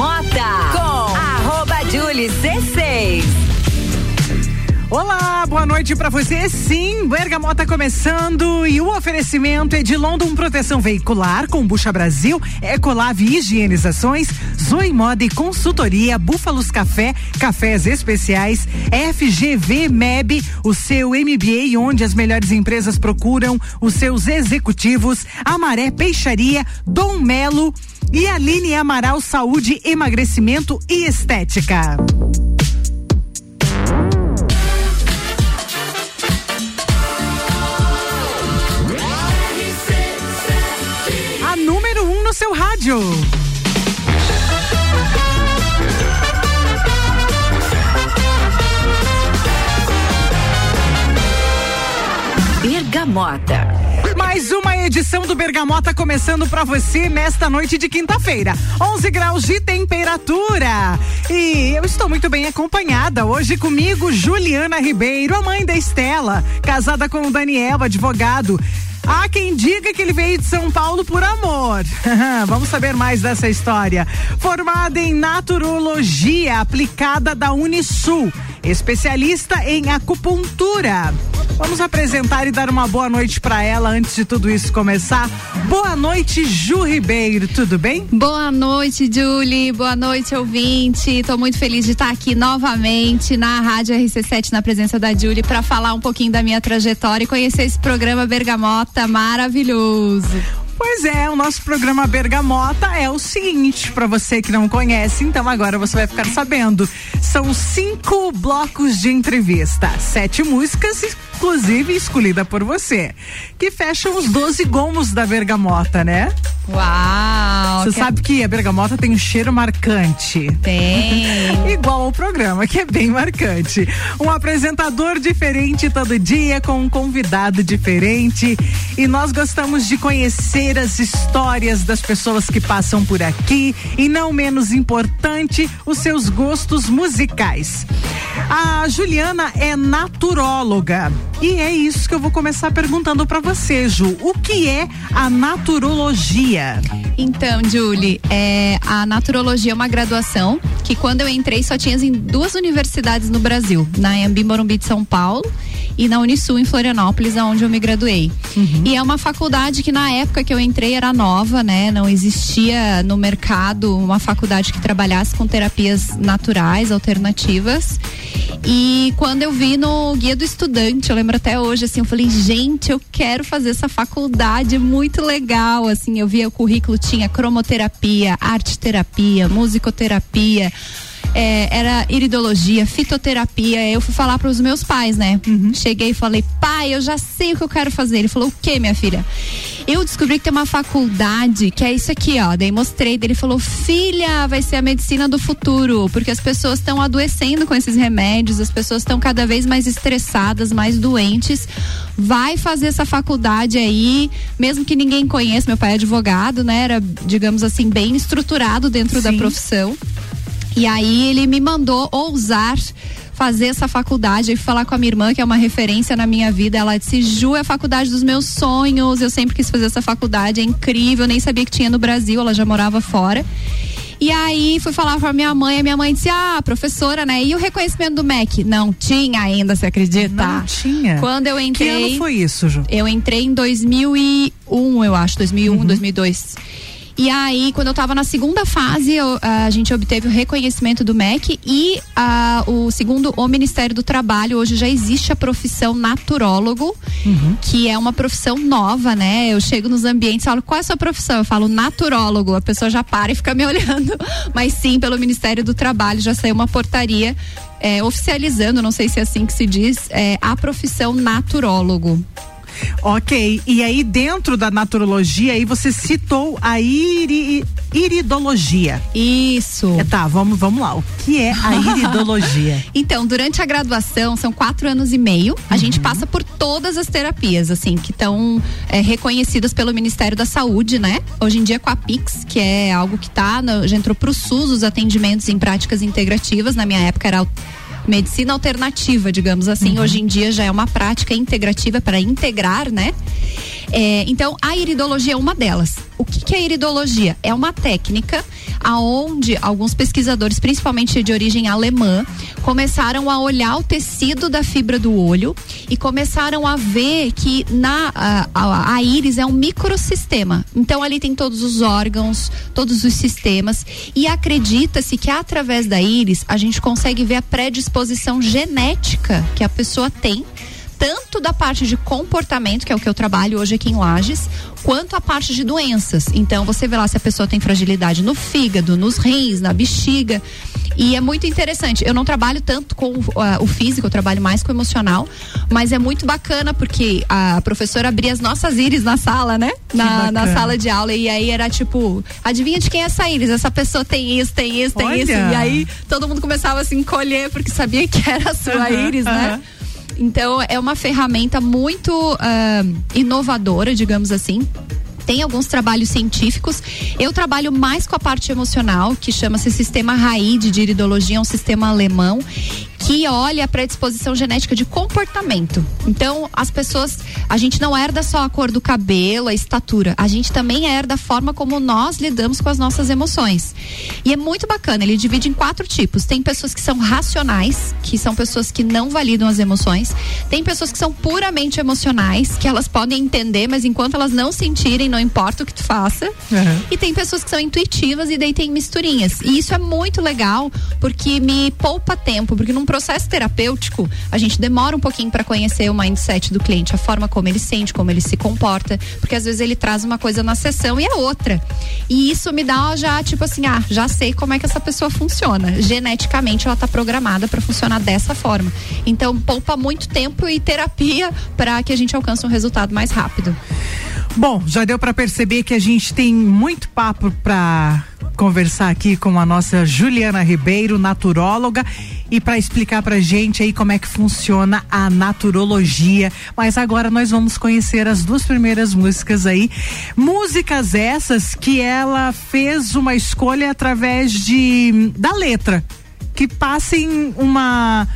Bergamota com arroba Julie C6. Olá, boa noite para você. Sim, Bergamota começando e o oferecimento é de London Proteção Veicular, com Bucha Brasil, Ecolave Higienizações, Zoe Moda e Consultoria, Búfalos Café, Cafés Especiais, FGV MEB, o seu MBA onde as melhores empresas procuram os seus executivos, Amaré Peixaria, Dom Melo e Aline Amaral Saúde, Emagrecimento e Estética. A número 1 um no seu rádio. Bergamota. Mais uma edição do Bergamota começando para você nesta noite de quinta-feira. 11 graus de temperatura. E eu estou muito bem acompanhada. Hoje comigo, Juliana Ribeiro, a mãe da Estela, casada com o Daniel, advogado. Há quem diga que ele veio de São Paulo por amor. Vamos saber mais dessa história. Formada em naturologia aplicada da Unisul, especialista em acupuntura. Vamos apresentar e dar uma boa noite para ela antes de tudo isso começar. Boa noite, Ju Ribeiro, tudo bem? Boa noite, Julie. Boa noite, ouvinte. Estou muito feliz de estar aqui novamente na Rádio RC7 na presença da Julie para falar um pouquinho da minha trajetória e conhecer esse programa Bergamota maravilhoso. Pois é, o nosso programa Bergamota é o seguinte, para você que não conhece, então agora você vai ficar sabendo. São cinco blocos de entrevista, sete músicas, inclusive escolhida por você, que fecham os 12 gomos da Bergamota, né? Uau! Você que... sabe que a bergamota tem um cheiro marcante. Tem. Igual ao programa, que é bem marcante. Um apresentador diferente todo dia, com um convidado diferente. E nós gostamos de conhecer as histórias das pessoas que passam por aqui. E não menos importante, os seus gostos musicais. A Juliana é naturóloga. E é isso que eu vou começar perguntando para você, Ju. O que é a naturologia? Então, Julie, é, a naturologia é uma graduação que quando eu entrei só tinha em duas universidades no Brasil, na Embi Morumbi de São Paulo e na Unisul em Florianópolis, aonde eu me graduei. Uhum. E é uma faculdade que na época que eu entrei era nova, né? Não existia no mercado uma faculdade que trabalhasse com terapias naturais, alternativas. E quando eu vi no Guia do Estudante, eu lembro até hoje, assim, eu falei, gente, eu quero fazer essa faculdade, muito legal, assim, eu via o currículo, tinha cromoterapia, arte terapia, musicoterapia, é, era iridologia, fitoterapia. Eu fui falar para os meus pais, né? Uhum. Cheguei e falei, pai, eu já sei o que eu quero fazer. Ele falou, o que, minha filha? Eu descobri que tem uma faculdade que é isso aqui, ó. Daí mostrei, daí ele falou, filha, vai ser a medicina do futuro, porque as pessoas estão adoecendo com esses remédios, as pessoas estão cada vez mais estressadas, mais doentes. Vai fazer essa faculdade aí, mesmo que ninguém conheça. Meu pai é advogado, né? Era, digamos assim, bem estruturado dentro Sim. da profissão. E aí ele me mandou ousar fazer essa faculdade e falar com a minha irmã, que é uma referência na minha vida. Ela disse: Ju, é a faculdade dos meus sonhos. Eu sempre quis fazer essa faculdade, é incrível. Eu nem sabia que tinha no Brasil, ela já morava fora. E aí fui falar pra minha mãe, a minha mãe disse: Ah, professora, né? E o reconhecimento do MEC? Não tinha ainda, você acredita? Não tinha. Quando eu entrei. Que ano foi isso, Ju? Eu entrei em 2001, eu acho, 2001, uhum. 2002. E aí, quando eu estava na segunda fase, eu, a gente obteve o reconhecimento do MEC e a, o segundo, o Ministério do Trabalho. Hoje já existe a profissão naturólogo, uhum. que é uma profissão nova, né? Eu chego nos ambientes e falo, qual é a sua profissão? Eu falo naturólogo. A pessoa já para e fica me olhando. Mas sim, pelo Ministério do Trabalho já saiu uma portaria é, oficializando, não sei se é assim que se diz, é, a profissão naturólogo. Ok, e aí dentro da naturologia aí você citou a iri, iridologia. Isso. É, tá, vamos, vamos lá. O que é a iridologia? então, durante a graduação, são quatro anos e meio, a uhum. gente passa por todas as terapias, assim, que estão é, reconhecidas pelo Ministério da Saúde, né? Hoje em dia com a Pix, que é algo que tá, no, já entrou pro SUS, os atendimentos em práticas integrativas, na minha época era medicina alternativa, digamos assim. Uhum. Hoje em dia já é uma prática integrativa para integrar, né? É, então, a iridologia é uma delas. O que, que é iridologia? É uma técnica aonde alguns pesquisadores, principalmente de origem alemã, começaram a olhar o tecido da fibra do olho e começaram a ver que na a, a, a íris é um microsistema. Então ali tem todos os órgãos, todos os sistemas e acredita-se que através da íris a gente consegue ver a predisposição genética que a pessoa tem tanto da parte de comportamento, que é o que eu trabalho hoje aqui em Lages, quanto a parte de doenças. Então você vê lá se a pessoa tem fragilidade no fígado, nos rins, na bexiga. E é muito interessante. Eu não trabalho tanto com uh, o físico, eu trabalho mais com o emocional, mas é muito bacana porque a professora abria as nossas íris na sala, né? Na, na, sala de aula. E aí era tipo, adivinha de quem é essa íris? Essa pessoa tem isso, tem isso, tem Olha. isso. E aí todo mundo começava a se encolher porque sabia que era a sua uhum, íris, né? Então é uma ferramenta muito uh, inovadora, digamos assim tem alguns trabalhos científicos. Eu trabalho mais com a parte emocional, que chama-se Sistema RAI de Iridologia, é um sistema alemão que olha a predisposição genética de comportamento. Então, as pessoas, a gente não herda só a cor do cabelo, a estatura, a gente também herda a forma como nós lidamos com as nossas emoções. E é muito bacana, ele divide em quatro tipos. Tem pessoas que são racionais, que são pessoas que não validam as emoções. Tem pessoas que são puramente emocionais, que elas podem entender, mas enquanto elas não sentirem, não importa o que tu faça. Uhum. E tem pessoas que são intuitivas e daí tem misturinhas. E isso é muito legal, porque me poupa tempo, porque num processo terapêutico, a gente demora um pouquinho para conhecer o mindset do cliente, a forma como ele sente, como ele se comporta, porque às vezes ele traz uma coisa na sessão e a outra. E isso me dá já, tipo assim, ah, já sei como é que essa pessoa funciona. Geneticamente ela tá programada para funcionar dessa forma. Então, poupa muito tempo e terapia para que a gente alcance um resultado mais rápido. Bom, já deu para perceber que a gente tem muito papo para conversar aqui com a nossa Juliana Ribeiro, naturóloga, e para explicar pra gente aí como é que funciona a naturologia. Mas agora nós vamos conhecer as duas primeiras músicas aí. Músicas essas que ela fez uma escolha através de da letra, que passem uma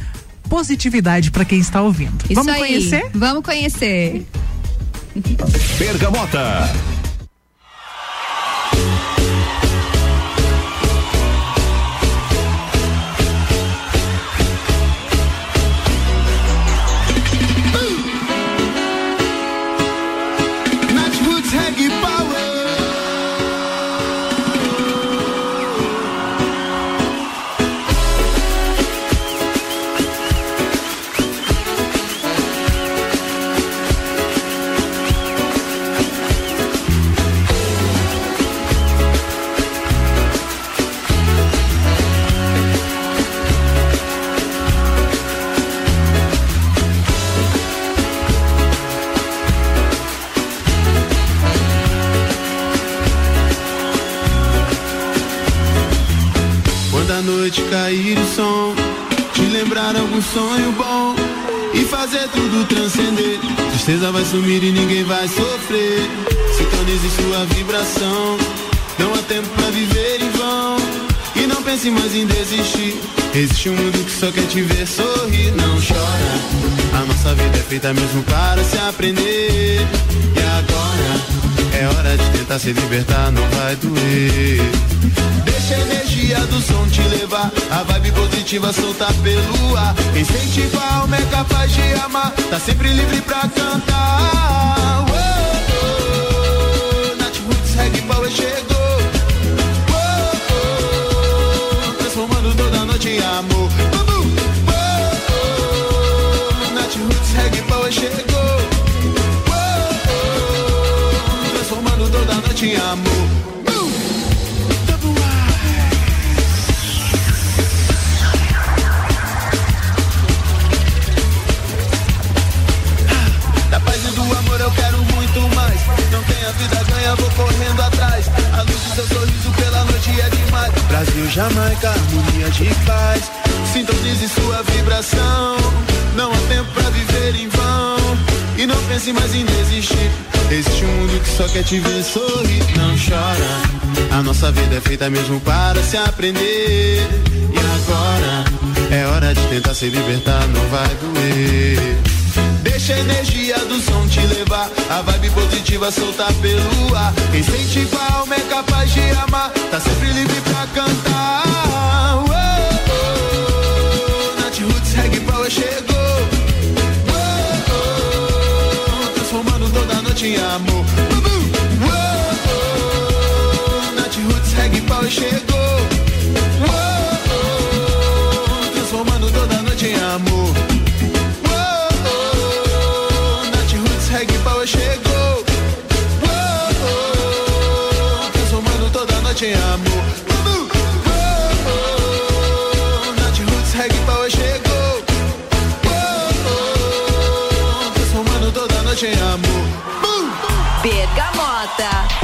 positividade para quem está ouvindo. Isso vamos aí. conhecer? Vamos conhecer. Bergamota. Vai sumir e ninguém vai sofrer. Sintonize sua vibração, não há tempo pra viver em vão. E não pense mais em desistir. Existe um mundo que só quer te ver sorrir. Não chora, a nossa vida é feita mesmo para se aprender. É hora de tentar se libertar, não vai doer. Deixa a energia do som te levar. A vibe positiva solta pelo ar. A alma é capaz de amar. Tá sempre livre pra cantar. Oh, Nath Roots Power chegou. Oh, oh, transformando toda noite em amor. Transformando toda noite em amor. minha vida ganha, vou correndo atrás. A luz do seu sorriso pela noite é demais. Brasil, Jamaica, harmonia de paz. Sintonize sua vibração. Não há tempo pra viver em. E não pense mais em desistir. Existe um mundo que só quer te ver sorrir. Não chora. A nossa vida é feita mesmo para se aprender. E agora? É hora de tentar se libertar, não vai doer. Deixa a energia do som te levar, a vibe positiva soltar pelo ar. Quem sente igual é capaz de amar, tá sempre livre pra cantar. Noite em amor. Oh, oh, Nath Roots Reggae Power chegou. Oh, oh, transformando toda noite em amor. Oh, oh, Nath Roots Reggae Power chegou. Oh, oh, transformando toda noite em amor. Oh, oh, Nath Roots Reggae Power chegou. Oh, transformando toda noite. Bergamota.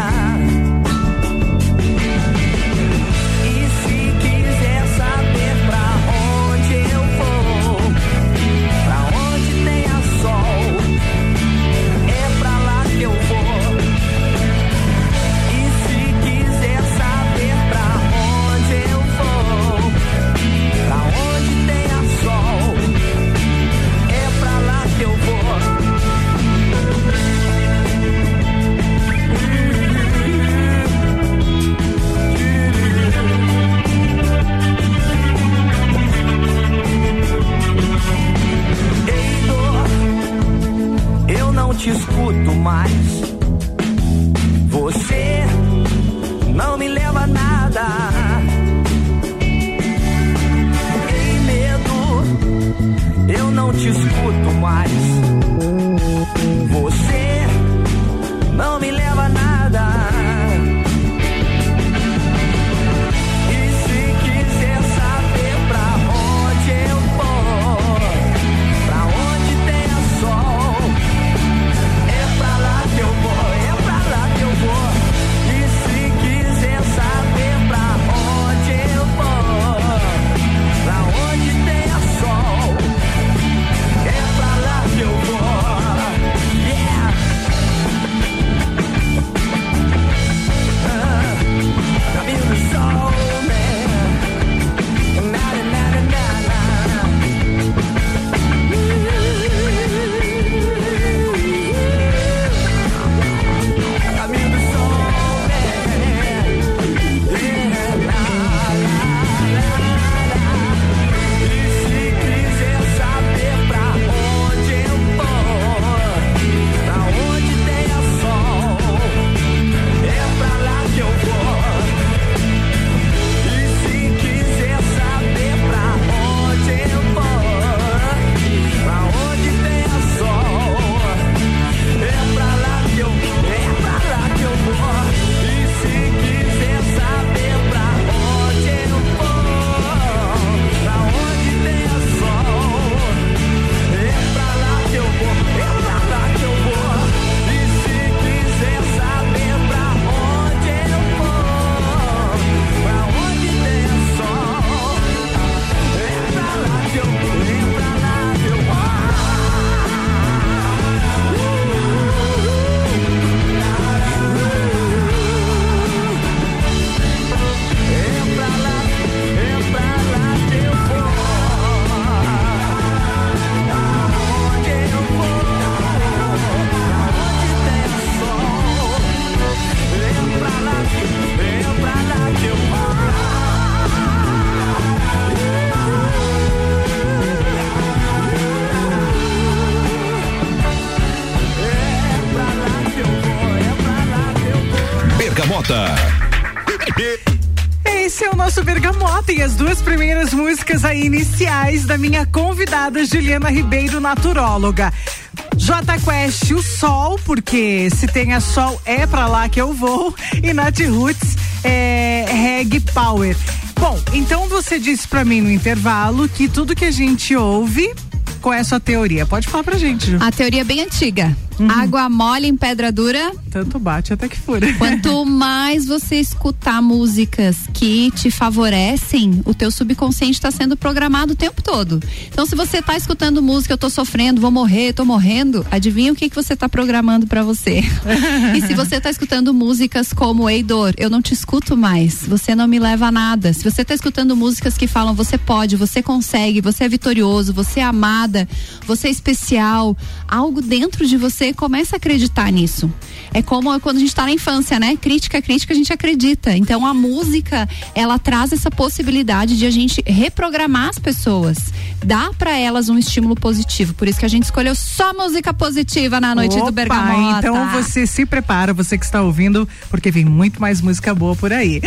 Te escuto mais. Você não me leva a nada. Ei, medo, eu não te escuto mais. Iniciais da minha convidada Juliana Ribeiro, naturóloga. J Quest, o sol, porque se tem a sol é pra lá que eu vou. E Nath Roots, é Reg Power. Bom, então você disse pra mim no intervalo que tudo que a gente ouve, qual é a sua teoria? Pode falar pra gente, Ju. A teoria é bem antiga. Água mole em pedra dura. Tanto bate até que fura. Quanto mais você escutar músicas que te favorecem, o teu subconsciente está sendo programado o tempo todo. Então, se você está escutando música, eu tô sofrendo, vou morrer, tô morrendo, adivinha o que que você está programando para você? e se você está escutando músicas como Ei Dor, eu não te escuto mais, você não me leva a nada. Se você está escutando músicas que falam você pode, você consegue, você é vitorioso, você é amada, você é especial, algo dentro de você começa a acreditar nisso. É como quando a gente está na infância, né? Crítica, crítica, a gente acredita. Então a música, ela traz essa possibilidade de a gente reprogramar as pessoas, dar para elas um estímulo positivo. Por isso que a gente escolheu só música positiva na noite Opa, do Bergamota. Então você se prepara, você que está ouvindo, porque vem muito mais música boa por aí.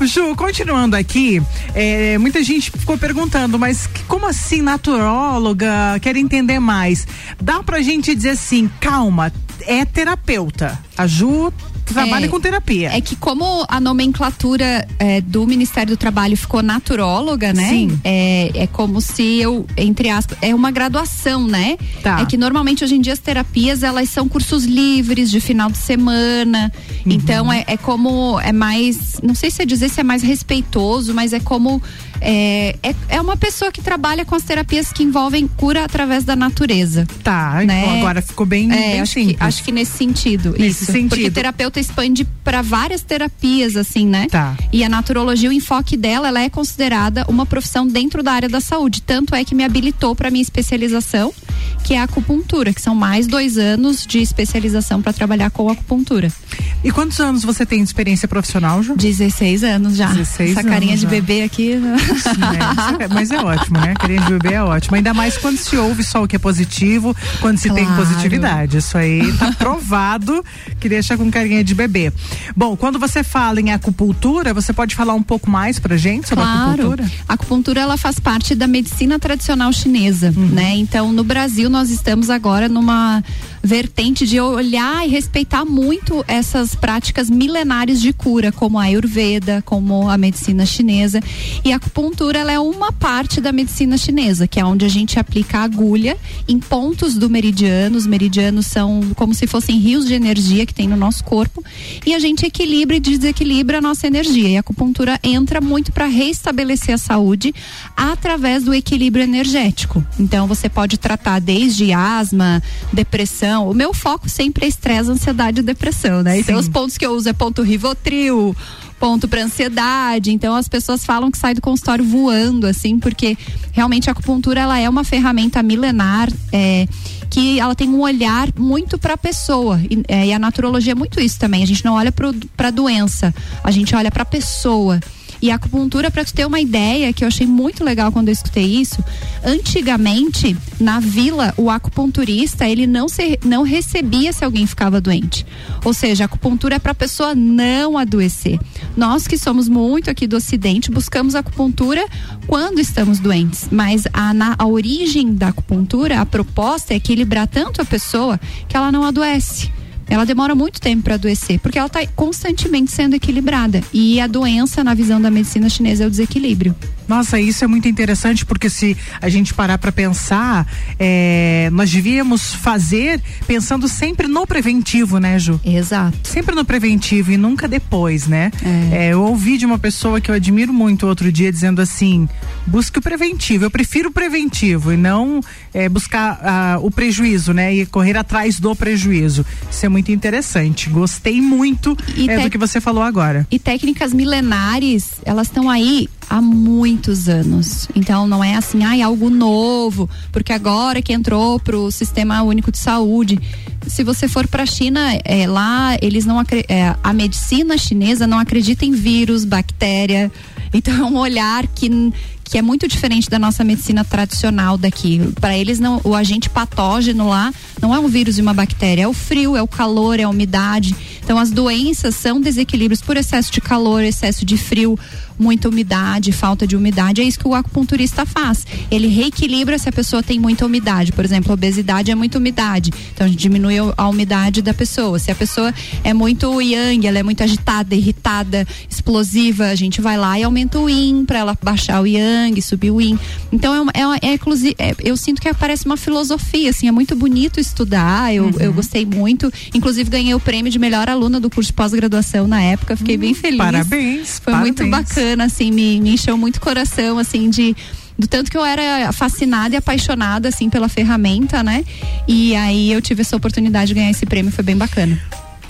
Ju, continuando aqui, é, muita gente ficou perguntando, mas como assim naturóloga? Quer entender mais? Dá pra gente dizer assim, calma, é terapeuta. A Ju trabalha É, com terapia. É que como a nomenclatura é, do Ministério do Trabalho ficou naturóloga, né? Sim. É, é como se eu, entre aspas, é uma graduação, né? Tá. É que normalmente hoje em dia as terapias elas são cursos livres de final de semana. Uhum. Então é, é como é mais, não sei se é dizer se é mais respeitoso, mas é como é, é, é uma pessoa que trabalha com as terapias que envolvem cura através da natureza. Tá, né? então agora ficou bem, É, bem acho que, simples. acho que nesse sentido. Nesse isso. sentido. Porque terapeuta expande para várias terapias, assim, né? Tá. E a naturologia, o enfoque dela, ela é considerada uma profissão dentro da área da saúde. Tanto é que me habilitou para minha especialização, que é a acupuntura, que são mais dois anos de especialização para trabalhar com acupuntura. E quantos anos você tem de experiência profissional, Ju? 16 anos já. 16 Essa carinha de já. bebê aqui. né? É, mas é ótimo, né? Carinha de bebê é ótimo. Ainda mais quando se ouve só o que é positivo, quando se tem Claro. positividade. Isso aí tá provado que deixa com carinha de bebê. Bom, quando você fala em acupuntura, você pode falar um pouco mais pra gente sobre a Claro. acupuntura? A acupuntura ela faz parte da medicina tradicional chinesa, Uhum. né? Então, no Brasil nós estamos agora numa vertente de olhar e respeitar muito essas práticas milenares de cura, como a Ayurveda, como a medicina chinesa. E a acupuntura ela é uma parte da medicina chinesa, que é onde a gente aplica a agulha em pontos do meridiano. Os meridianos são como se fossem rios de energia que tem no nosso corpo e a gente equilibra e desequilibra a nossa energia. E a acupuntura entra muito para restabelecer a saúde através do equilíbrio energético. Então você pode tratar desde asma, depressão. O meu foco sempre é estresse, ansiedade e depressão, né? Então Sim. os pontos que eu uso é ponto Rivotril, ponto para ansiedade. Então as pessoas falam que sai do consultório voando, assim, porque realmente a acupuntura ela é uma ferramenta milenar. é, que ela tem um olhar muito para a pessoa e, é, e a naturologia é muito isso também. A gente não olha para a doença, a gente olha para a pessoa. E a acupuntura, para tu ter uma ideia, que eu achei muito legal quando eu escutei isso, antigamente, na vila, o acupunturista, ele não, se, não recebia se alguém ficava doente. Ou seja, a acupuntura é para a pessoa não adoecer. Nós que somos muito aqui do ocidente, buscamos acupuntura quando estamos doentes. Mas a, na, a origem da acupuntura, a proposta é equilibrar tanto a pessoa que ela não adoece ela demora muito tempo para adoecer, porque ela está constantemente sendo equilibrada. E a doença, na visão da medicina chinesa, é o desequilíbrio. Nossa, isso é muito interessante porque se a gente parar para pensar, é, nós devíamos fazer pensando sempre no preventivo, né, Ju? Exato. Sempre no preventivo e nunca depois, né? É. É, eu ouvi de uma pessoa que eu admiro muito outro dia dizendo assim: busque o preventivo. Eu prefiro o preventivo e não é, buscar ah, o prejuízo, né? E correr atrás do prejuízo. Isso é muito interessante. Gostei muito E é, do que você falou agora. E técnicas milenares, elas estão aí há muitos anos. Então não é assim, ai, algo novo, porque agora que entrou pro sistema único de saúde. Se você for para a China, é, lá eles não é, a medicina chinesa não acredita em vírus, bactéria. Então é um olhar que que é muito diferente da nossa medicina tradicional daqui. Para eles não, o agente patógeno lá não é um vírus e uma bactéria, é o frio, é o calor, é a umidade. Então as doenças são desequilíbrios por excesso de calor, excesso de frio, muita umidade, falta de umidade. É isso que o acupunturista faz. Ele reequilibra se a pessoa tem muita umidade. Por exemplo, a obesidade é muita umidade. Então a gente diminui a umidade da pessoa. Se a pessoa é muito yang, ela é muito agitada, irritada, explosiva, a gente vai lá e aumenta o yin para ela baixar o yang, subir o yin. Então é, é, é, é, eu sinto que parece uma filosofia, assim, é muito bonito estudar. Eu, uhum. eu gostei muito. Inclusive ganhei o prêmio de melhor aluna do curso de pós-graduação na época. Fiquei uhum. bem feliz. Parabéns. Foi parabéns. muito bacana bacana, assim, me, me encheu muito o coração, assim, de do tanto que eu era fascinada e apaixonada assim pela ferramenta, né? E aí eu tive essa oportunidade de ganhar esse prêmio, foi bem bacana.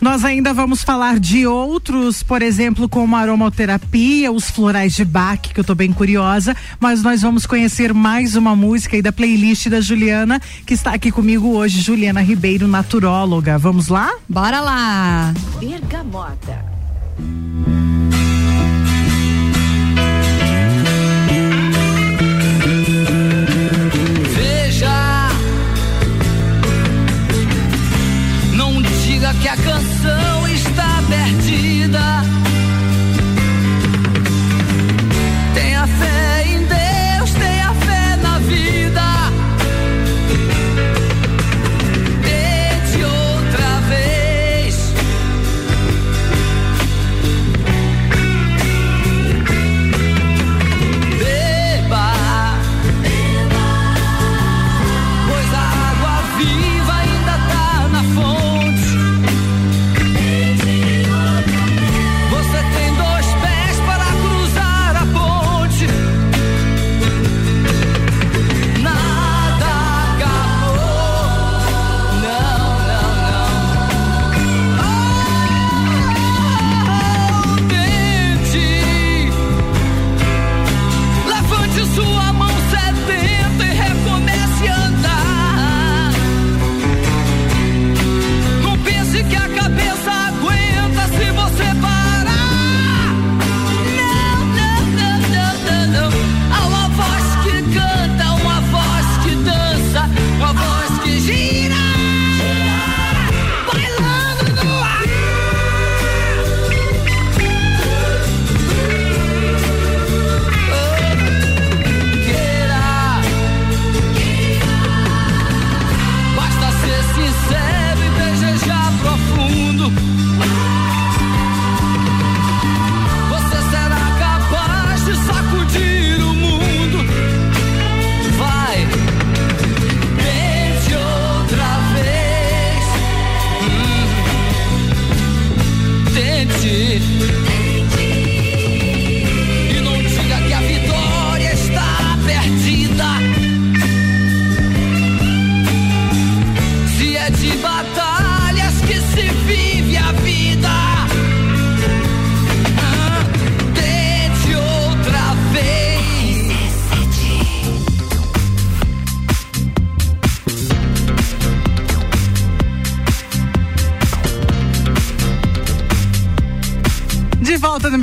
Nós ainda vamos falar de outros, por exemplo, como a aromaterapia, os florais de Bach, que eu tô bem curiosa, mas nós vamos conhecer mais uma música aí da playlist da Juliana, que está aqui comigo hoje, Juliana Ribeiro, naturóloga. Vamos lá? Bora lá! Bergamota. Que a canção está perdida.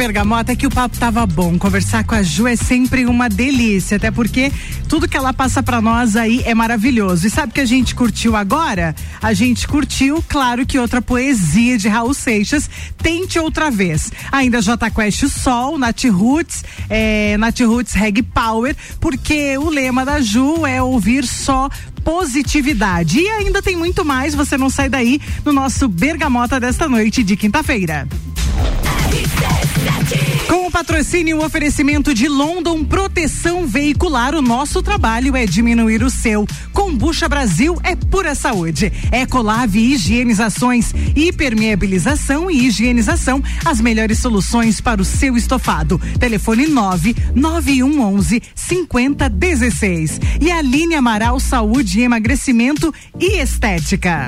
Bergamota, é que o papo tava bom. Conversar com a Ju é sempre uma delícia, até porque tudo que ela passa pra nós aí é maravilhoso. E sabe o que a gente curtiu agora? A gente curtiu, claro que outra poesia de Raul Seixas, Tente Outra Vez. Ainda J Quest o Sol, Nat Roots, é, Nat Roots Reg Power, porque o lema da Ju é ouvir só positividade. E ainda tem muito mais, você não sai daí no nosso Bergamota desta noite de quinta-feira. Com o patrocínio e o oferecimento de London Proteção Veicular, o nosso trabalho é diminuir o seu. Combucha Brasil é pura saúde. Ecolave Higienizações, hipermeabilização e higienização, as melhores soluções para o seu estofado. Telefone 9 9111 5016. E Aline Amaral Saúde, Emagrecimento e Estética.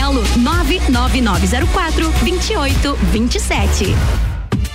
99904 2827.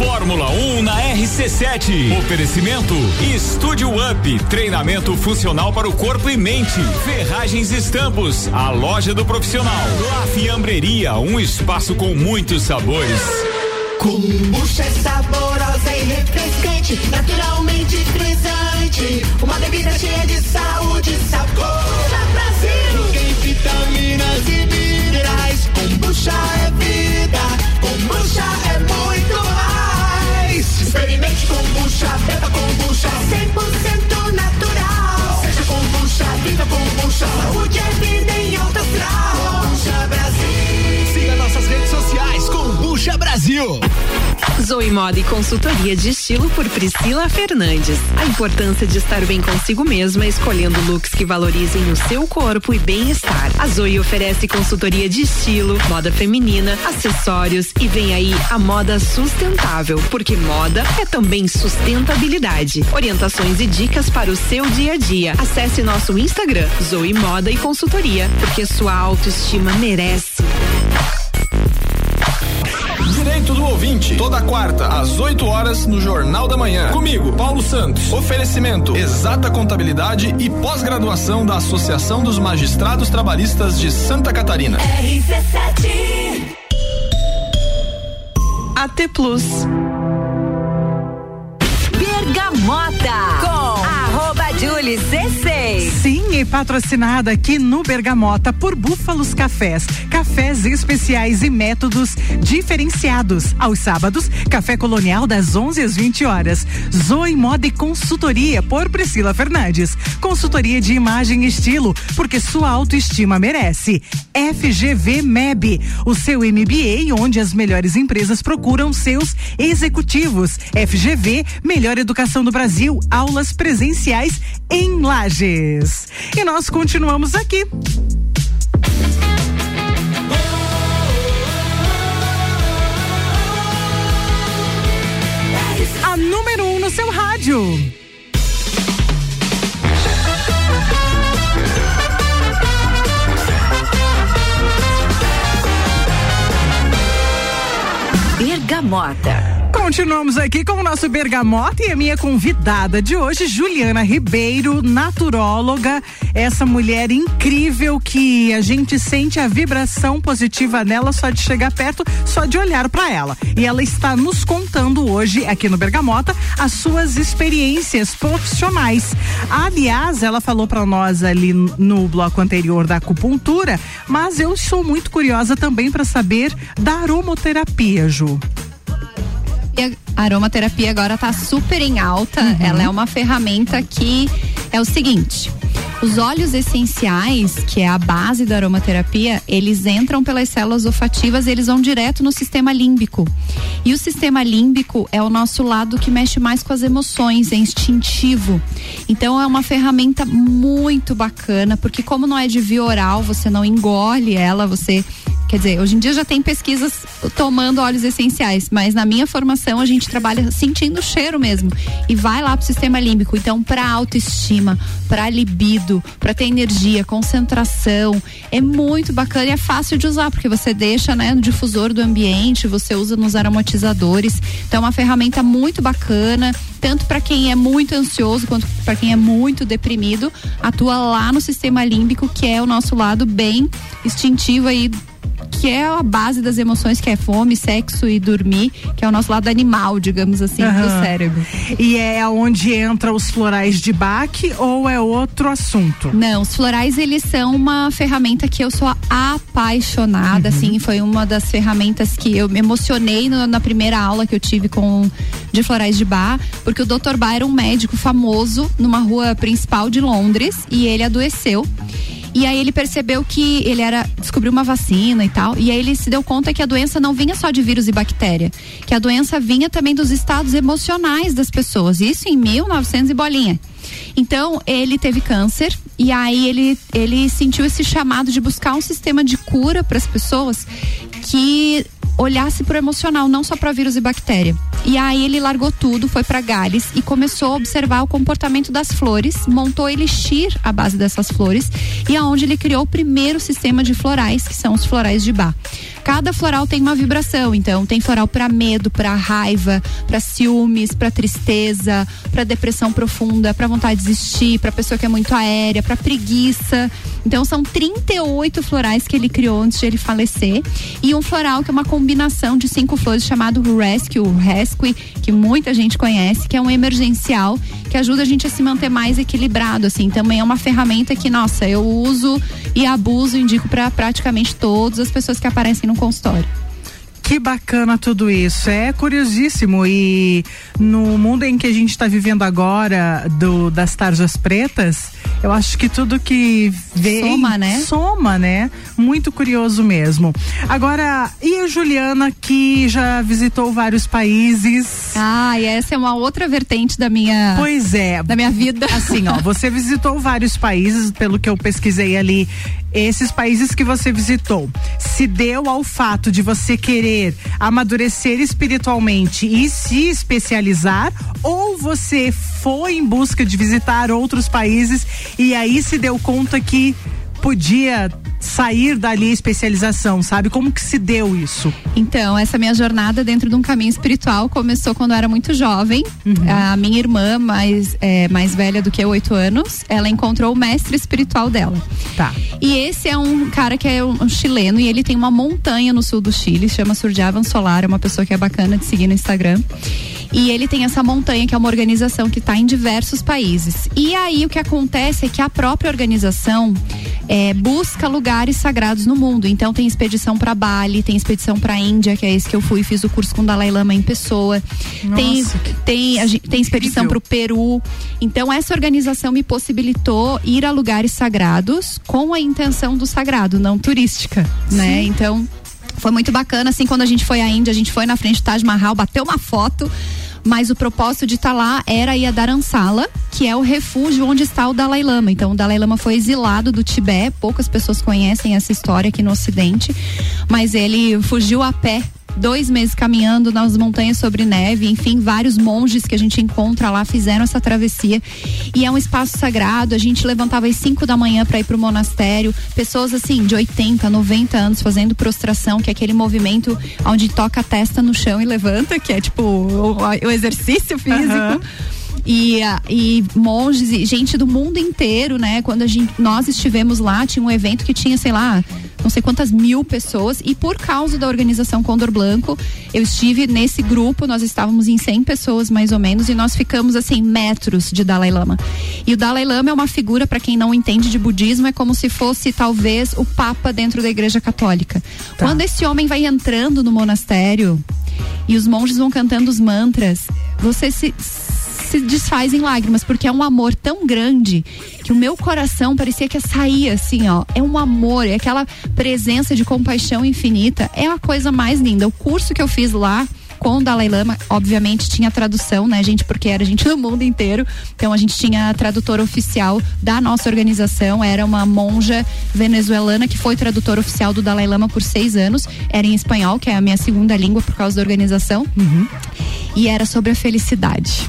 Fórmula 1 na RC7. Oferecimento Estúdio Up, treinamento funcional para o corpo e mente. Ferragens Estampos, a loja do profissional. La Fiambreria, um espaço com muitos sabores. Kombucha é saborosa e refrescante, naturalmente frisante. Uma bebida cheia de saúde e sabor. Kombucha Brasil! Tem vitaminas e minerais. Kombucha é vida. Kombucha é muito. Experimente kombucha, beba kombucha. 100% natural. Seja kombucha, viva kombucha. Saúde é vida em alta astral. Kombucha Brasil. Siga nossas redes sociais, Kombucha Brasil. Zoe Moda e consultoria de estilo por Priscila Fernandes. A importância de estar bem consigo mesma, escolhendo looks que valorizem o seu corpo e bem-estar. A Zoe oferece consultoria de estilo, moda feminina, acessórios e vem aí a moda sustentável, porque moda é também sustentabilidade. Orientações e dicas para o seu dia a dia. Acesse nosso Instagram, Zoe Moda e Consultoria, porque sua autoestima merece. Direito do ouvinte, toda quarta, às 8 horas, no Jornal da Manhã. Comigo, Paulo Santos. Oferecimento: exata contabilidade e pós-graduação da Associação dos Magistrados Trabalhistas de Santa Catarina. RC7. AT Plus. Bergamota. Julie C6. Sim, e patrocinada aqui no Bergamota por Búfalos Cafés. Cafés especiais e métodos diferenciados. Aos sábados, café colonial das 11 às 20 horas. Zoe Moda e Consultoria por Priscila Fernandes. Consultoria de imagem e estilo, porque sua autoestima merece. FGV MEB, o seu MBA onde as melhores empresas procuram seus executivos. FGV, melhor educação do Brasil, aulas presenciais em Lages. E nós continuamos aqui. A número um no seu rádio. Bergamota. Continuamos aqui com o nosso Bergamota e a minha convidada de hoje, Juliana Ribeiro, naturóloga. Essa mulher incrível que a gente sente a vibração positiva nela só de chegar perto, só de olhar para ela. E ela está nos contando hoje, aqui no Bergamota, as suas experiências profissionais. Aliás, ela falou para nós ali no bloco anterior da acupuntura, mas eu sou muito curiosa também para saber da aromoterapia, Ju. E a aromaterapia agora está super em alta. Uhum. Ela é uma ferramenta que é o seguinte: Os óleos essenciais, que é a base da aromaterapia, eles entram pelas células olfativas e eles vão direto no sistema límbico. E o sistema límbico é o nosso lado que mexe mais com as emoções, é instintivo. Então é uma ferramenta muito bacana, porque como não é de via oral, você não engole ela, você Quer dizer, hoje em dia já tem pesquisas tomando óleos essenciais, mas na minha formação a gente trabalha sentindo o cheiro mesmo e vai lá pro sistema límbico. Então, para autoestima, para libido, para ter energia, concentração, é muito bacana e é fácil de usar porque você deixa, né, no difusor do ambiente, você usa nos aromatizadores. Então, é uma ferramenta muito bacana tanto para quem é muito ansioso quanto para quem é muito deprimido, atua lá no sistema límbico, que é o nosso lado bem instintivo aí que é a base das emoções, que é fome, sexo e dormir, que é o nosso lado animal, digamos assim, do Aham. cérebro. E é onde entra os florais de Bach ou é outro assunto? Não, os florais eles são uma ferramenta que eu sou apaixonada, assim, foi uma das ferramentas que eu me emocionei no- na primeira aula que eu tive com de florais de bar, porque o Dr. Bar era um médico famoso numa rua principal de Londres e ele adoeceu. E aí ele percebeu que ele era descobriu uma vacina e e aí ele se deu conta que a doença não vinha só de vírus e bactéria, que a doença vinha também dos estados emocionais das pessoas. Isso em 1900 e bolinha. Então, ele teve câncer e aí ele, ele sentiu esse chamado de buscar um sistema de cura para as pessoas que olhasse pro emocional, não só para vírus e bactéria. E aí ele largou tudo, foi para Gales e começou a observar o comportamento das flores, montou elixir à base dessas flores e aonde ele criou o primeiro sistema de florais, que são os florais de Bach. Cada floral tem uma vibração, então tem floral para medo, para raiva, para ciúmes, para tristeza, para depressão profunda, para vontade de desistir, para pessoa que é muito aérea, para preguiça. Então são 38 florais que ele criou antes de ele falecer e um floral que é uma combinação de cinco flores chamado Rescue, Rescue, que muita gente conhece, que é um emergencial que ajuda a gente a se manter mais equilibrado, assim. Também é uma ferramenta que, nossa, eu uso e abuso, indico para praticamente todas as pessoas que aparecem no consultório. Que bacana tudo isso. É curiosíssimo. E no mundo em que a gente está vivendo agora, do, das tarjas pretas, eu acho que tudo que vem. Soma, né? Soma, né? Muito curioso mesmo. Agora, e a Juliana, que já visitou vários países? Ah, e essa é uma outra vertente da minha. Pois é. Da minha vida. Assim, ó, você visitou vários países, pelo que eu pesquisei ali. Esses países que você visitou, se deu ao fato de você querer amadurecer espiritualmente e se especializar, ou você foi em busca de visitar outros países e aí se deu conta que podia sair dali a especialização, sabe? Como que se deu isso? Então, essa minha jornada dentro de um caminho espiritual começou quando eu era muito jovem. Uhum. A minha irmã, mais, é, mais velha do que eu, oito anos, ela encontrou o mestre espiritual dela. Tá. E esse é um cara que é um, um chileno e ele tem uma montanha no sul do Chile, chama Surjavan Solar, é uma pessoa que é bacana de seguir no Instagram. E ele tem essa montanha que é uma organização que está em diversos países. E aí o que acontece é que a própria organização é, busca lugares sagrados no mundo. Então tem expedição para Bali, tem expedição para Índia, que é esse que eu fui, fiz o curso com o Dalai Lama em pessoa. tem Nossa, que tem, a tem expedição para o Peru. Então essa organização me possibilitou ir a lugares sagrados com a intenção do sagrado, não turística, né? Então foi muito bacana, assim, quando a gente foi à Índia, a gente foi na frente do Taj Mahal, bateu uma foto, mas o propósito de estar lá era ir a Dharamsala, que é o refúgio onde está o Dalai Lama. Então, o Dalai Lama foi exilado do Tibete, poucas pessoas conhecem essa história aqui no Ocidente, mas ele fugiu a pé. Dois meses caminhando nas montanhas sobre neve, enfim, vários monges que a gente encontra lá fizeram essa travessia. E é um espaço sagrado. A gente levantava às 5 da manhã para ir pro monastério. Pessoas assim, de 80, 90 anos fazendo prostração, que é aquele movimento onde toca a testa no chão e levanta, que é tipo o, o exercício físico. Aham. E, ah, e monges e gente do mundo inteiro, né? Quando a gente, nós estivemos lá, tinha um evento que tinha, sei lá, não sei quantas mil pessoas. E por causa da organização Condor Blanco, eu estive nesse grupo, nós estávamos em 100 pessoas mais ou menos, e nós ficamos assim, metros de Dalai Lama. E o Dalai Lama é uma figura, para quem não entende de budismo, é como se fosse talvez o Papa dentro da Igreja Católica. Quando esse homem vai entrando no monastério e os monges vão cantando os mantras, você se se desfaz em lágrimas, porque é um amor tão grande que o meu coração parecia que ia sair assim, ó. É um amor, é aquela presença de compaixão infinita. É a coisa mais linda. O curso que eu fiz lá com o Dalai Lama, obviamente tinha tradução, né, gente, porque era gente do mundo inteiro. Então a gente tinha a tradutora oficial da nossa organização, era uma monja venezuelana que foi tradutora oficial do Dalai Lama por seis anos. Era em espanhol, que é a minha segunda língua por causa da organização. E era sobre a felicidade.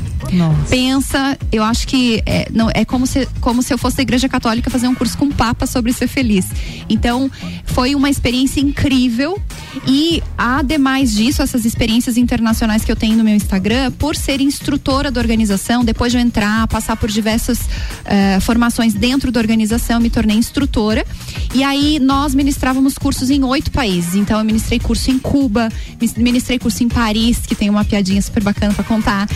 Pensa, eu acho que é, não, é como, se, como se eu fosse da igreja católica fazer um curso com o Papa sobre ser feliz. Então, foi uma experiência incrível. E ademais disso, essas experiências internacionais que eu tenho no meu Instagram, por ser instrutora da organização, depois de eu entrar, passar por diversas eh, formações dentro da organização, me tornei instrutora. E aí nós ministrávamos cursos em oito países. Então eu ministrei curso em Cuba, ministrei curso em Paris, que tem uma piadinha super bacana para contar.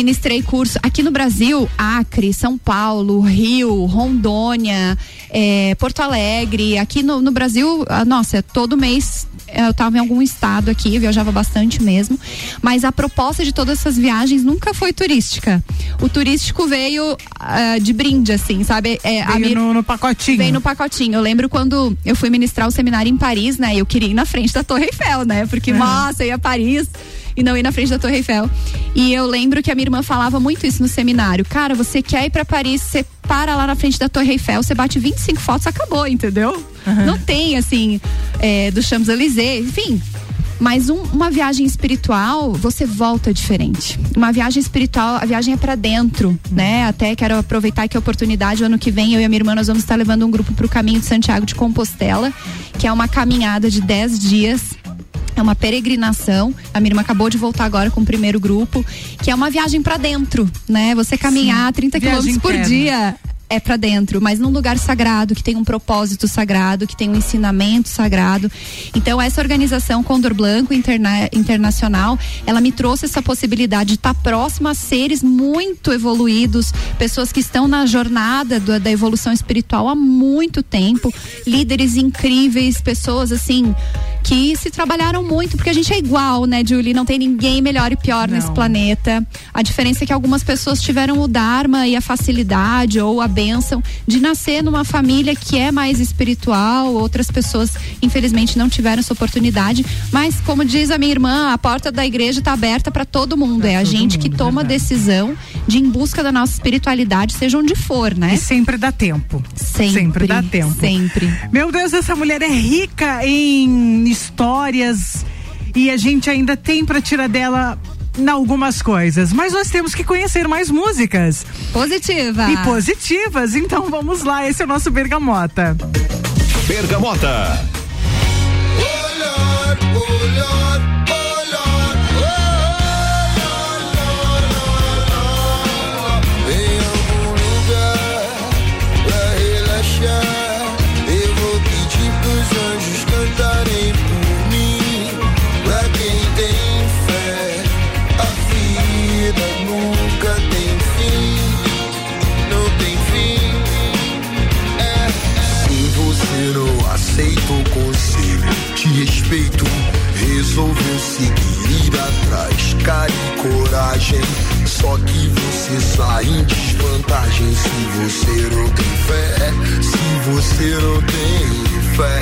Ministrei curso aqui no Brasil, Acre, São Paulo, Rio, Rondônia, eh, Porto Alegre. Aqui no, no Brasil, ah, nossa, todo mês eh, eu estava em algum estado aqui, eu viajava bastante mesmo. Mas a proposta de todas essas viagens nunca foi turística. O turístico veio ah, de brinde, assim, sabe? É, a Veio minha- no, no pacotinho. Veio no pacotinho. Eu lembro quando eu fui ministrar o seminário em Paris, né? Eu queria ir na frente da Torre Eiffel, né? Porque, nossa, eu ia a Paris e não ir na frente da Torre Eiffel. E eu lembro que a minha irmã falava muito isso no seminário. Cara, você quer ir pra Paris, você para lá na frente da Torre Eiffel, você bate 25 fotos, acabou, entendeu? Não tem, assim, é, do Champs-Élysées, enfim. Mas um- uma viagem espiritual, você volta diferente. Uma viagem espiritual, a viagem é pra dentro, né? Até quero aproveitar que a oportunidade, o ano que vem, eu e a minha irmã, nós vamos estar levando um grupo pro caminho de Santiago de Compostela, que é uma caminhada de 10 dias. É uma peregrinação. A minha irmã acabou de voltar agora com o primeiro grupo, que é uma viagem pra dentro, né? Você caminhar 30 Viagem quilômetros por interna. dia é pra dentro, mas num lugar sagrado, que tem um propósito sagrado, que tem um ensinamento sagrado. Então, essa organização Condor Blanco Interna- Internacional, ela me trouxe essa possibilidade de estar próxima a seres muito evoluídos, pessoas que estão na jornada do- da evolução espiritual há muito tempo, líderes incríveis, pessoas assim que se trabalharam muito, porque a gente é igual, né, Julie? Não tem ninguém melhor e pior nesse planeta. A diferença é que algumas pessoas tiveram o Dharma e a facilidade ou a bênção de nascer numa família que é mais espiritual, outras pessoas, infelizmente, não tiveram essa oportunidade. Mas, como diz a minha irmã, a porta da igreja está aberta para todo mundo. é a gente que toma a decisão de ir em busca da nossa espiritualidade, seja onde for, né? E sempre dá tempo. Sempre. Sempre dá tempo. Sempre. Meu Deus, essa mulher é rica em histórias e a gente ainda tem pra tirar dela em algumas coisas, mas nós temos que conhecer mais músicas. Positiva. E positivas, então vamos lá, esse é o nosso Bergamota. Bergamota. Em te respeito. Resolveu seguir ir atrás, cara e coragem. Só que você sai em desvantagem se você não tem fé. Se você não tem fé.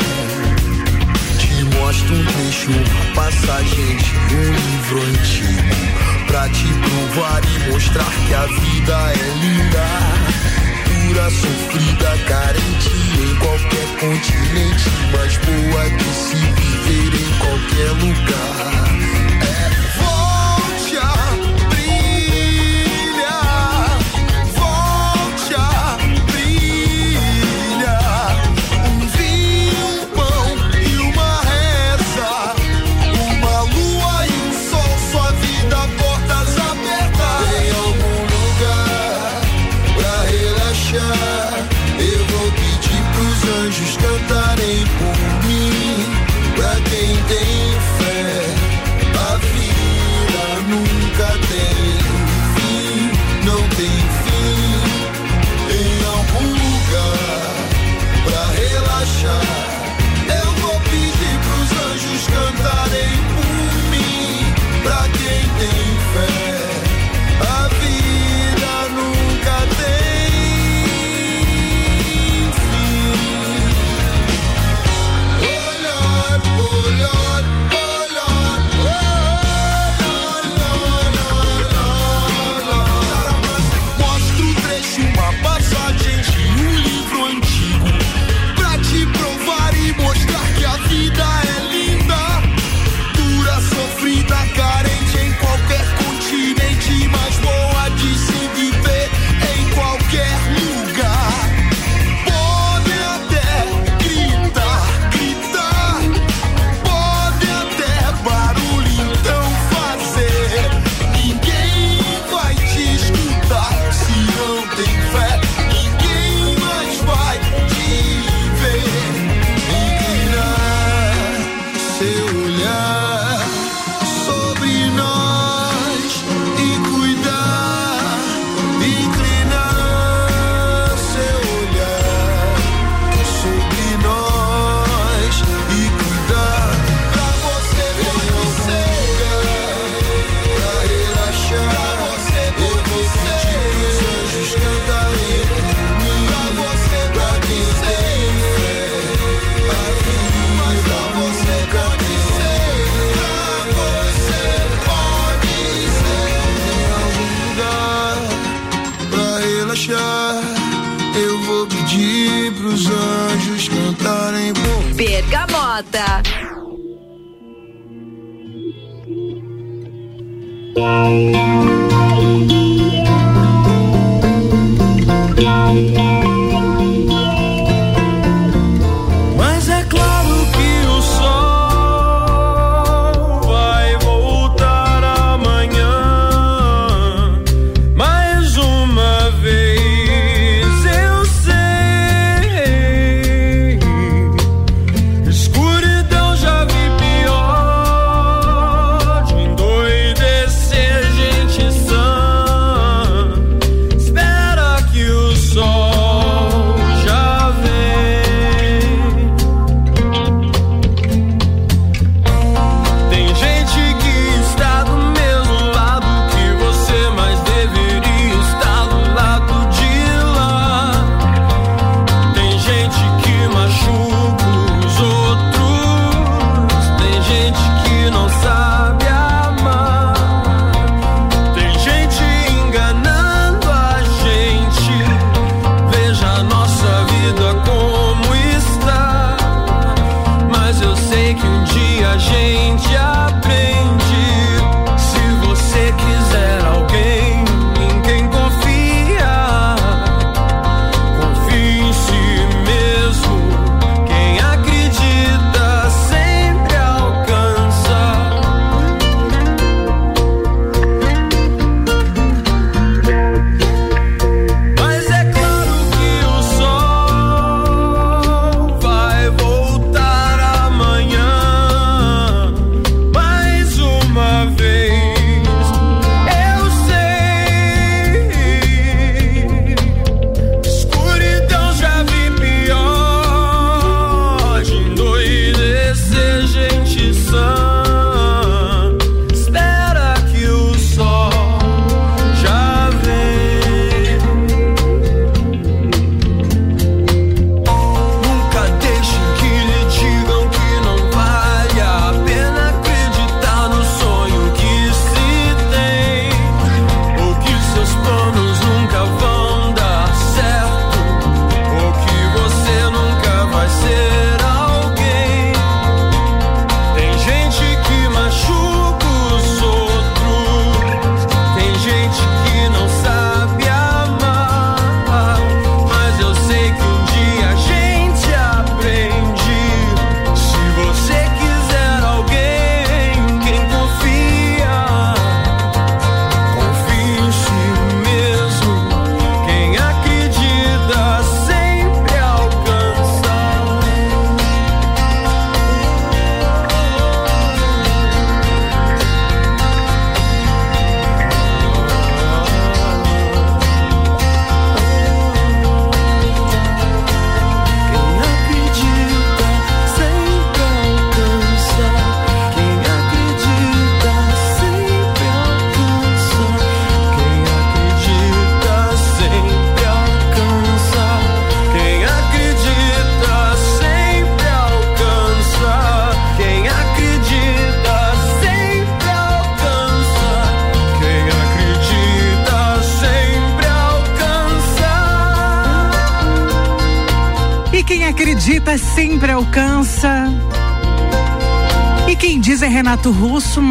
Te mostro um trecho, uma passagem de um livro antigo. Pra te provar e mostrar que a vida é linda. Sofrida, carente em qualquer continente. Mas boa de se viver em qualquer lugar.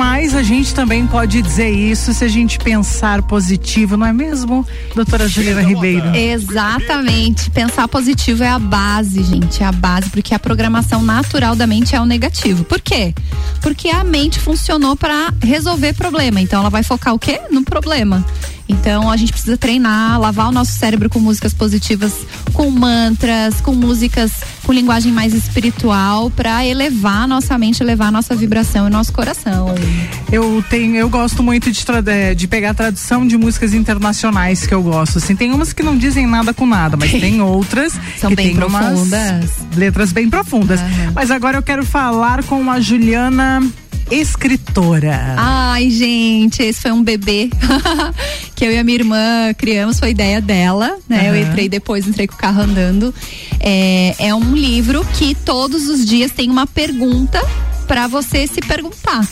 Mas a gente também pode dizer isso se a gente pensar positivo, não é mesmo, doutora Juliana Ribeiro? Exatamente. Pensar positivo é a base, gente. É a base, porque a programação natural da mente é o negativo. Por quê? Porque a mente funcionou para resolver problema. Então ela vai focar o quê? No problema. Então a gente precisa treinar, lavar o nosso cérebro com músicas positivas, com mantras, com músicas com linguagem mais espiritual para elevar a nossa mente, elevar a nossa vibração e nosso coração. Eu tenho, eu gosto muito de, tra- de- pegar a tradução de músicas internacionais que eu gosto. Assim, tem umas que não dizem nada com nada, mas tem outras São que bem tem profundas. letras bem profundas. Mas agora eu quero falar com a Juliana escritora. Ai, gente, esse foi um bebê que eu e a minha irmã criamos, foi ideia dela, né? Eu Aham. entrei depois, entrei com o carro andando. É, é um livro que todos os dias tem uma pergunta pra você se perguntar.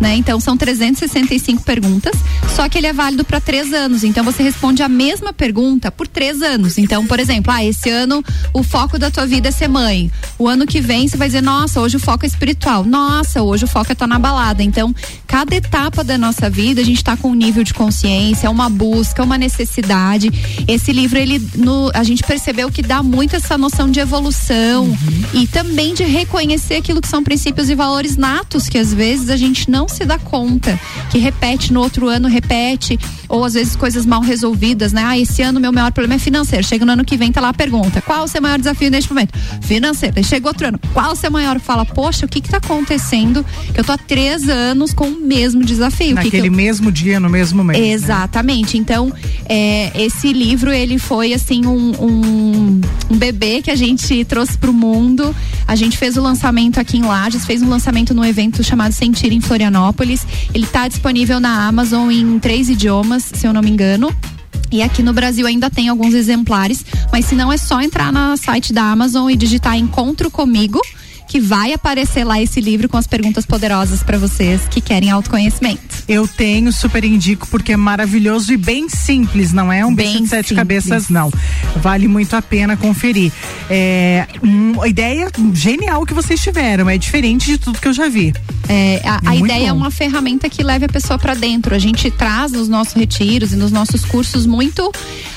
Né? Então são 365 perguntas, só que ele é válido para três anos. Então você responde a mesma pergunta por três anos. Então, por exemplo, ah, esse ano o foco da tua vida é ser mãe. O ano que vem você vai dizer, nossa, hoje o foco é espiritual. Nossa, hoje o foco é estar na balada. Então, cada etapa da nossa vida a gente está com um nível de consciência, uma busca, uma necessidade. Esse livro ele no, a gente percebeu que dá muito essa noção de evolução Uhum. e também de reconhecer aquilo que são princípios e valores natos que às vezes a gente não se dá conta, que repete no outro ano, repete, ou às vezes coisas mal resolvidas, né? Ah, esse ano meu maior problema é financeiro. Chega no ano que vem, tá lá a pergunta: qual o seu maior desafio neste momento? Financeiro. Aí chega outro ano, qual o seu maior? Fala, poxa, o que que tá acontecendo? Que eu tô há três anos com o mesmo desafio. O que que Naquele eu- mesmo dia, no mesmo mês. né? Exatamente. Então, é, esse livro ele foi assim um, um, um bebê que a gente trouxe pro mundo. A gente fez o lançamento aqui em Lages, fez um lançamento no evento chamado Sentir em Florianópolis. Ele está disponível na Amazon em três idiomas, se eu não me engano. E aqui no Brasil ainda tem alguns exemplares, mas se não é só entrar no site da Amazon e digitar Encontro Comigo, que vai aparecer lá esse livro com as perguntas poderosas para vocês que querem autoconhecimento. Eu tenho, super indico, porque é maravilhoso e bem simples, não é um bicho Bem de sete simples. cabeças, não. Vale muito a pena conferir. É uma ideia genial que vocês tiveram, é diferente de tudo que eu já vi. É, a, a ideia é bom. uma ferramenta que leve a pessoa para dentro. A gente traz nos nossos retiros e nos nossos cursos muito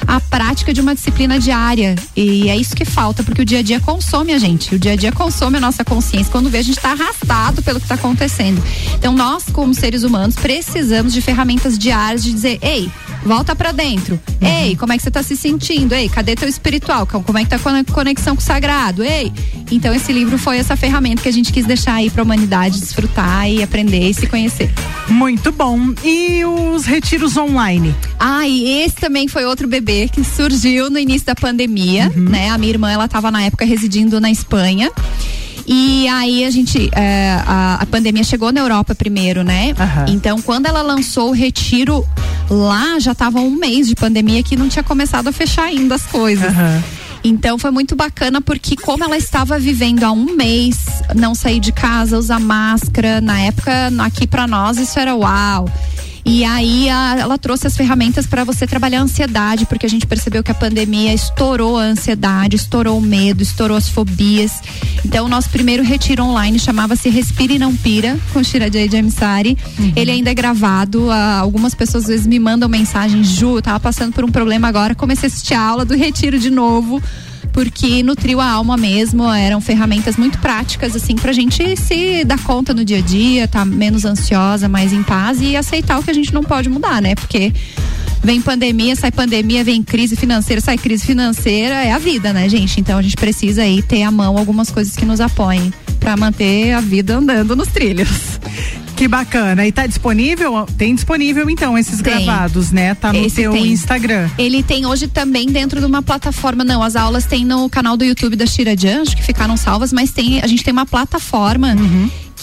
a prática de uma disciplina diária. E é isso que falta, porque o dia a dia consome a gente. O dia a dia consome a nossa consciência. Quando vê, a gente está arrastado pelo que está acontecendo. Então, nós, como seres humanos, precisamos de ferramentas diárias de dizer: ei, volta para dentro. Ei, como é que você está se sentindo? Ei, cadê teu espiritual? Como é que tá a conexão com o sagrado? Ei. Então, esse livro foi essa ferramenta que a gente quis deixar aí para a humanidade desfrutar e aprender e se conhecer. Muito bom. E os retiros online? Ah, e esse também foi outro bebê que surgiu no início da pandemia, né? A minha irmã, ela estava na época residindo na Espanha. E aí a gente, é, a, a pandemia chegou na Europa primeiro, né? Então, quando ela lançou o retiro lá, já tava um mês de pandemia que não tinha começado a fechar ainda as coisas. Então foi muito bacana porque como ela estava vivendo há um mês, não sair de casa, usar máscara, na época aqui para nós isso era uau. E aí a- ela trouxe as ferramentas para você trabalhar a ansiedade, porque a gente percebeu que a pandemia estourou a ansiedade, estourou o medo, estourou as fobias. Então o nosso primeiro retiro online chamava-se Respire e Não Pira, com Shira J. Jamsari. Ele ainda é gravado. ah, algumas pessoas às vezes me mandam mensagem, Ju, eu tava passando por um problema agora, comecei a assistir a aula do retiro de novo porque nutriu a alma mesmo, eram ferramentas muito práticas, assim, pra gente se dar conta no dia a dia, tá menos ansiosa, mais em paz e aceitar o que a gente não pode mudar, né? Porque vem pandemia, sai pandemia, vem crise financeira, sai crise financeira, é a vida, né, gente? Então a gente precisa aí ter à mão algumas coisas que nos apoiem pra manter a vida andando nos trilhos. Que bacana. E tá disponível? Tem disponível então esses Tem. gravados, né? Tá no Esse teu tem. Instagram. Ele tem hoje também dentro de uma plataforma, não, as aulas tem no canal do YouTube da Shira Jan, acho que ficaram salvas, mas tem, a gente tem uma plataforma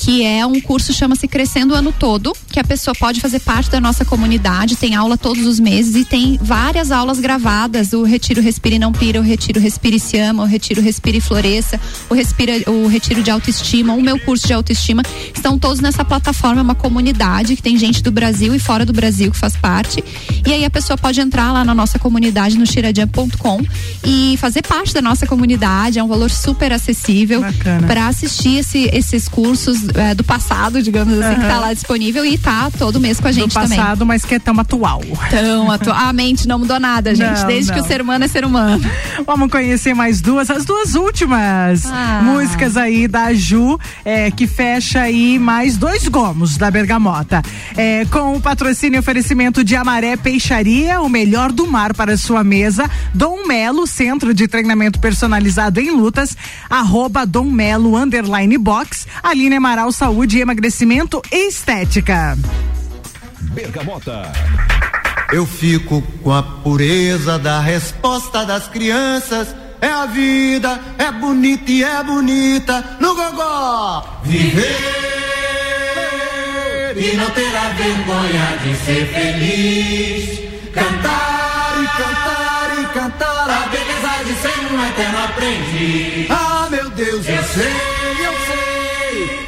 que é um curso chama-se Crescendo o Ano Todo, que a pessoa pode fazer parte da nossa comunidade, tem aula todos os meses e tem várias aulas gravadas, o Retiro Respire e Não Pira, o Retiro Respire e Se Ama, o Retiro Respire e Floresça, o, Respira, o Retiro de Autoestima, o meu curso de autoestima, estão todos nessa plataforma, é uma comunidade que tem gente do Brasil e fora do Brasil que faz parte. E aí a pessoa pode entrar lá na nossa comunidade no xiradian.com e fazer parte da nossa comunidade, é um valor super acessível para assistir esse- esses cursos eh, do passado, digamos assim, que tá lá disponível e tá todo mês com a gente do passado, mas que é tão atual. Tão atual. A mente não mudou nada, gente, Não, desde que não. o ser humano é ser humano. Vamos conhecer mais duas, as duas últimas Ah. músicas aí da Ju, é, que fecha aí mais dois gomos da Bergamota. É, com o patrocínio e oferecimento de Amaré Peixaria, o melhor do mar para sua mesa. Dom Melo, centro de treinamento personalizado em lutas. Arroba Dom Melo, underline box. Aline Amaral, saúde, emagrecimento e estética. Bergamota. Eu fico com a pureza da resposta das crianças. É a vida, é bonita e é bonita no gogó. Viver e não terá vergonha de ser feliz. Cantar e cantar e cantar a beleza de ser um eterno aprendiz. Ah, meu Deus, eu sei, eu sei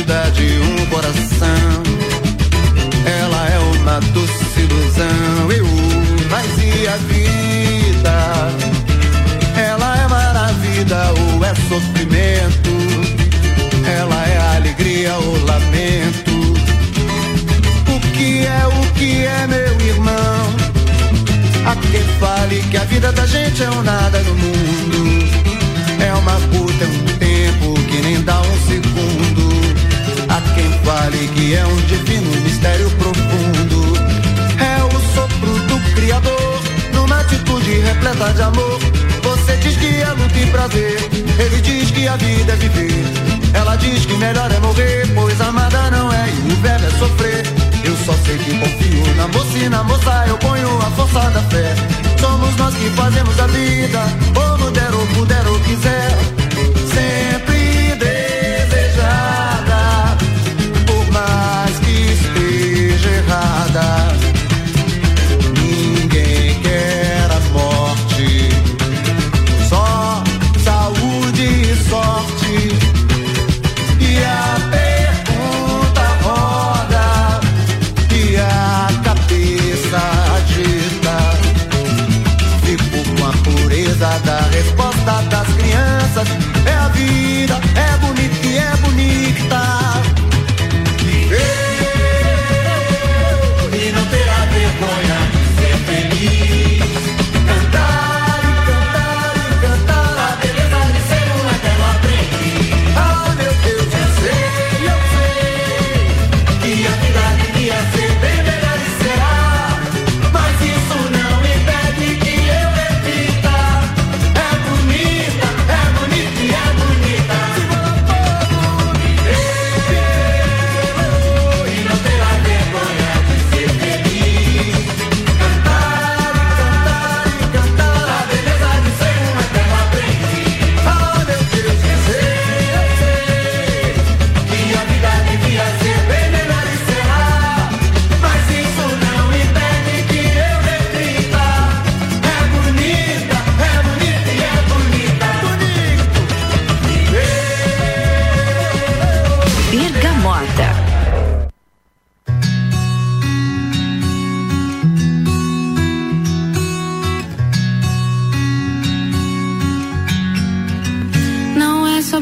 De um coração. Ela é uma doce ilusão. Eu, e a vida? Ela é maravilha ou é sofrimento? Ela é alegria ou lamento? O que é, o que é, meu irmão? Há quem fale que a vida da gente é um nada no mundo. É uma puta, é um é um divino mistério profundo. É o sopro do Criador, numa atitude repleta de amor. Você diz que é luta e prazer, ele diz que a vida é viver. Ela diz que melhor é morrer, pois amada não é e o verbo é sofrer. Eu só sei que confio na moça e na moça eu ponho a força da fé. Somos nós que fazemos a vida, ou no der ou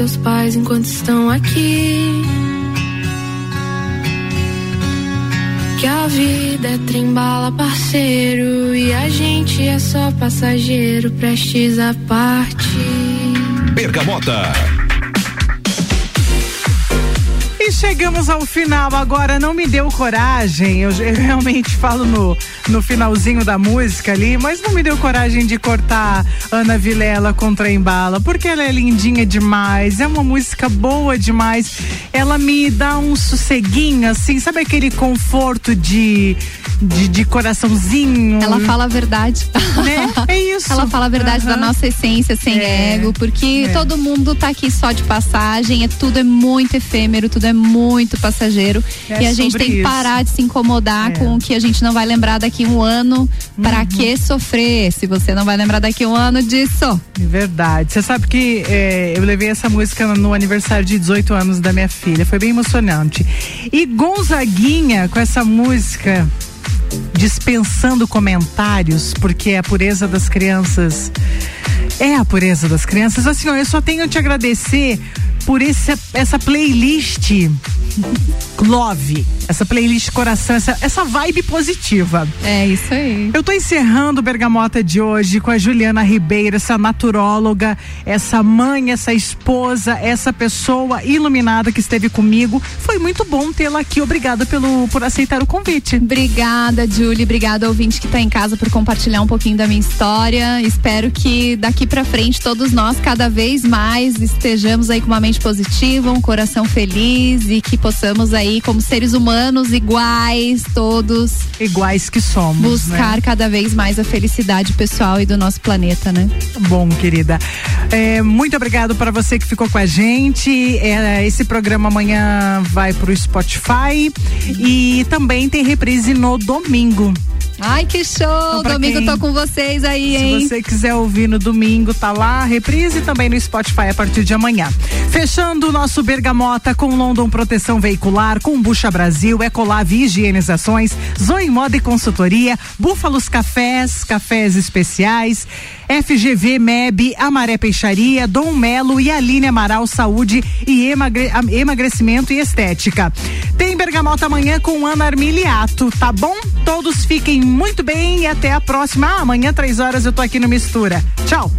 Seus pais enquanto estão aqui. Que a vida é trembala, parceiro, e a gente é só passageiro, prestes a partir. Bergamota. E chegamos ao final. Agora não me deu coragem. Eu, eu realmente falo no, no finalzinho da música ali, mas não me deu coragem de cortar Ana Vilela contra Embala, porque ela é lindinha demais. É uma música boa demais. Ela me dá um sosseguinho, assim, sabe aquele conforto de, de, de coraçãozinho? Ela fala a verdade. Né? É isso. Ela fala a verdade da Aham. nossa essência, sem É, ego, porque é. todo mundo tá aqui só de passagem, é tudo é muito efêmero, tudo é muito passageiro. É e a gente tem que isso. parar de se incomodar É. com o que a gente não vai lembrar daqui um ano. Pra Uhum. que sofrer? Se você não vai lembrar daqui um ano disso. É Verdade. Você sabe que é, eu levei essa música no aniversário de 18 anos da minha filha. Foi bem emocionante. E Gonzaguinha com essa música dispensando comentários, porque é a pureza das crianças. É a pureza das crianças. Assim, ó, eu só tenho a te agradecer por esse, essa playlist Love, essa playlist coração, essa, essa vibe positiva. É isso aí. Eu tô encerrando o Bergamota de hoje com a Juliana Ribeiro, essa naturóloga, essa mãe, essa esposa, essa pessoa iluminada que esteve comigo. Foi muito bom tê-la aqui. Obrigada pelo, por aceitar o convite. Obrigada, Julie. Obrigada, ouvinte que tá em casa, por compartilhar um pouquinho da minha história. Espero que daqui pra frente todos nós, cada vez mais, estejamos aí com uma mente positiva, um coração feliz e que possamos aí, como seres humanos iguais, todos. Iguais que somos. Buscar né? cada vez mais a felicidade pessoal e do nosso planeta, né? Bom, querida. É, muito obrigado para você que ficou com a gente. É, esse programa amanhã vai pro Spotify e também tem reprise no domingo. Ai, que show! Então, Domingo quem- tô com vocês aí, hein? Se você quiser ouvir no domingo, tá lá, reprise também no Spotify a partir de amanhã. Fechando o nosso Bergamota com London Proteção Veicular, com Bucha Brasil, Ecolave Higienizações, Zoe Moda e Consultoria, Búfalos Cafés, Cafés Especiais, FGV MEB, Amaré Peixaria, Dom Melo e Aline Amaral Saúde e emagre- Emagrecimento e Estética. Tem Bergamota amanhã com Ana Armiliato, tá bom? Todos fiquem muito bem e até a próxima. Ah, amanhã, três horas, eu tô aqui no Mistura. Tchau.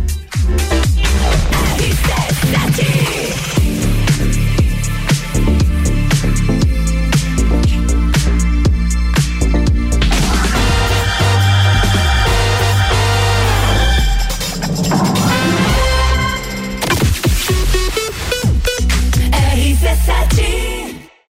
RC7